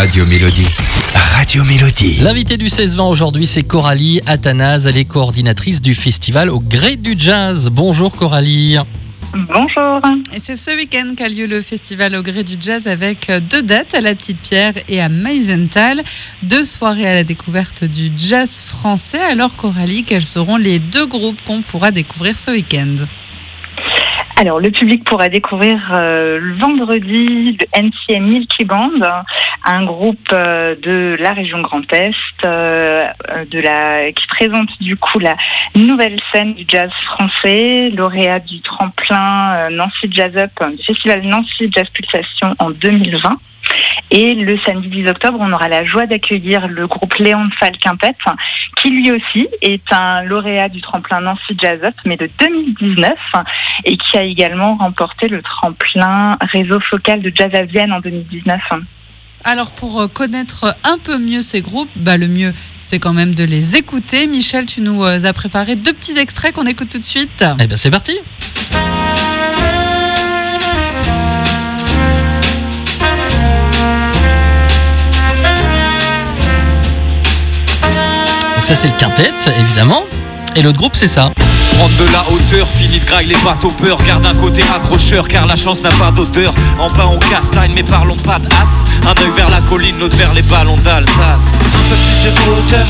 Radio Mélodie. Radio Mélodie. L'invité du 16-20 aujourd'hui, c'est Coralie Athanase. Elle est coordinatrice du festival au gré du jazz. Bonjour Coralie. Bonjour. Et c'est ce week-end qu'a lieu le festival au gré du jazz avec deux dates à la Petite Pierre et à Meisenthal. Deux soirées à la découverte du jazz français. Alors Coralie, quels seront les deux groupes qu'on pourra découvrir ce week-end? Alors, le public pourra découvrir euh, le vendredi le NCM Milky Band, un groupe euh, de la région Grand Est, euh, de la, qui présente du coup la nouvelle scène du jazz français, lauréat du tremplin euh, Nancy Jazz Up, du festival Nancy Jazz Pulsation en 2020. Et le samedi 10 octobre, on aura la joie d'accueillir le groupe Léon Quintet, qui lui aussi est un lauréat du tremplin Nancy Jazz Up, mais de 2019, et qui a également remporté le tremplin réseau focal de Jazz à Vienne en 2019. Alors pour euh, connaître un peu mieux ces groupes, bah, le mieux c'est quand même de les écouter. Michel, tu nous euh, as préparé deux petits extraits qu'on écoute tout de suite. Eh bien c'est parti. Donc ça c'est le quintet évidemment. Et l'autre groupe c'est ça. Prendre de la hauteur, fini de graille les bateaux peur Garde un côté accrocheur car la chance n'a pas d'odeur En pain on castagne mais parlons pas d'as Un œil vers la colline, l'autre vers les ballons d'Alsace Un peu plus de hauteur,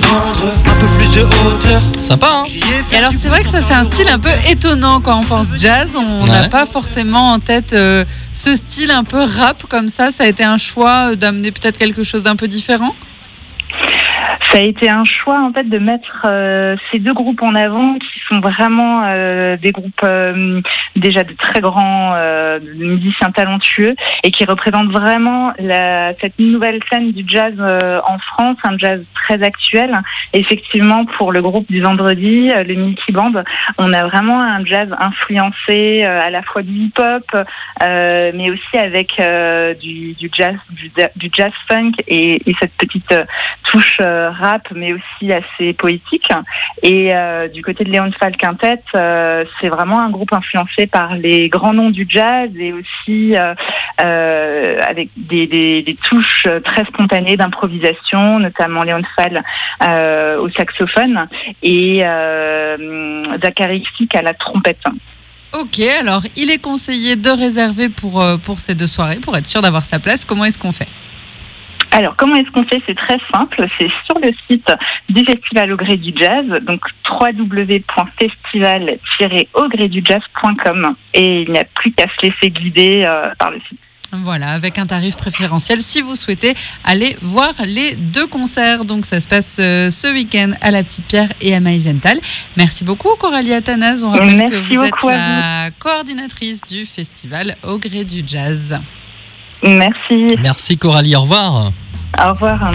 prendre un peu plus de hauteur Sympa hein Et alors c'est vrai que ça c'est un style un peu étonnant quand on pense jazz. On n'a Ouais. pas forcément en tête euh, ce style un peu rap comme ça. Ça a été un choix euh, d'amener peut-être quelque chose d'un peu différent? Ça a été un choix en fait de mettre euh, ces deux groupes en avant qui sont vraiment euh, des groupes euh, déjà de très grands musiciens talentueux et qui représentent vraiment cette nouvelle scène du jazz en France, un jazz très actuel. Effectivement, pour le groupe du vendredi, le Milky Band, on a vraiment un jazz influencé à la fois du hip-hop, mais aussi avec du, jazz, du, jazz funk et, et cette petite touche mais aussi assez poétique. Et euh, du côté de Léon Fall Quintet, euh, c'est vraiment un groupe influencé par les grands noms du jazz et aussi euh, avec des, touches très spontanées d'improvisation, notamment Léon Fall au saxophone et Zachary Fick à la trompette. Ok, alors il est conseillé de réserver pour, pour ces deux soirées pour être sûr d'avoir sa place. Comment est-ce qu'on fait? Alors, comment est-ce qu'on fait? C'est très simple. C'est sur le site du Festival au gré du jazz, donc www.festival-augrédujazz.com. Et il n'y a plus qu'à se laisser guider euh, par le site. Voilà, avec un tarif préférentiel si vous souhaitez aller voir les deux concerts. Donc ça se passe euh, ce week-end à la Petite Pierre et à Meisenthal. Merci beaucoup Coralie Athanase. On rappelle Merci que vous êtes beaucoup à la coordinatrice du festival au gré du jazz. Merci. Merci Coralie, au revoir. Au revoir.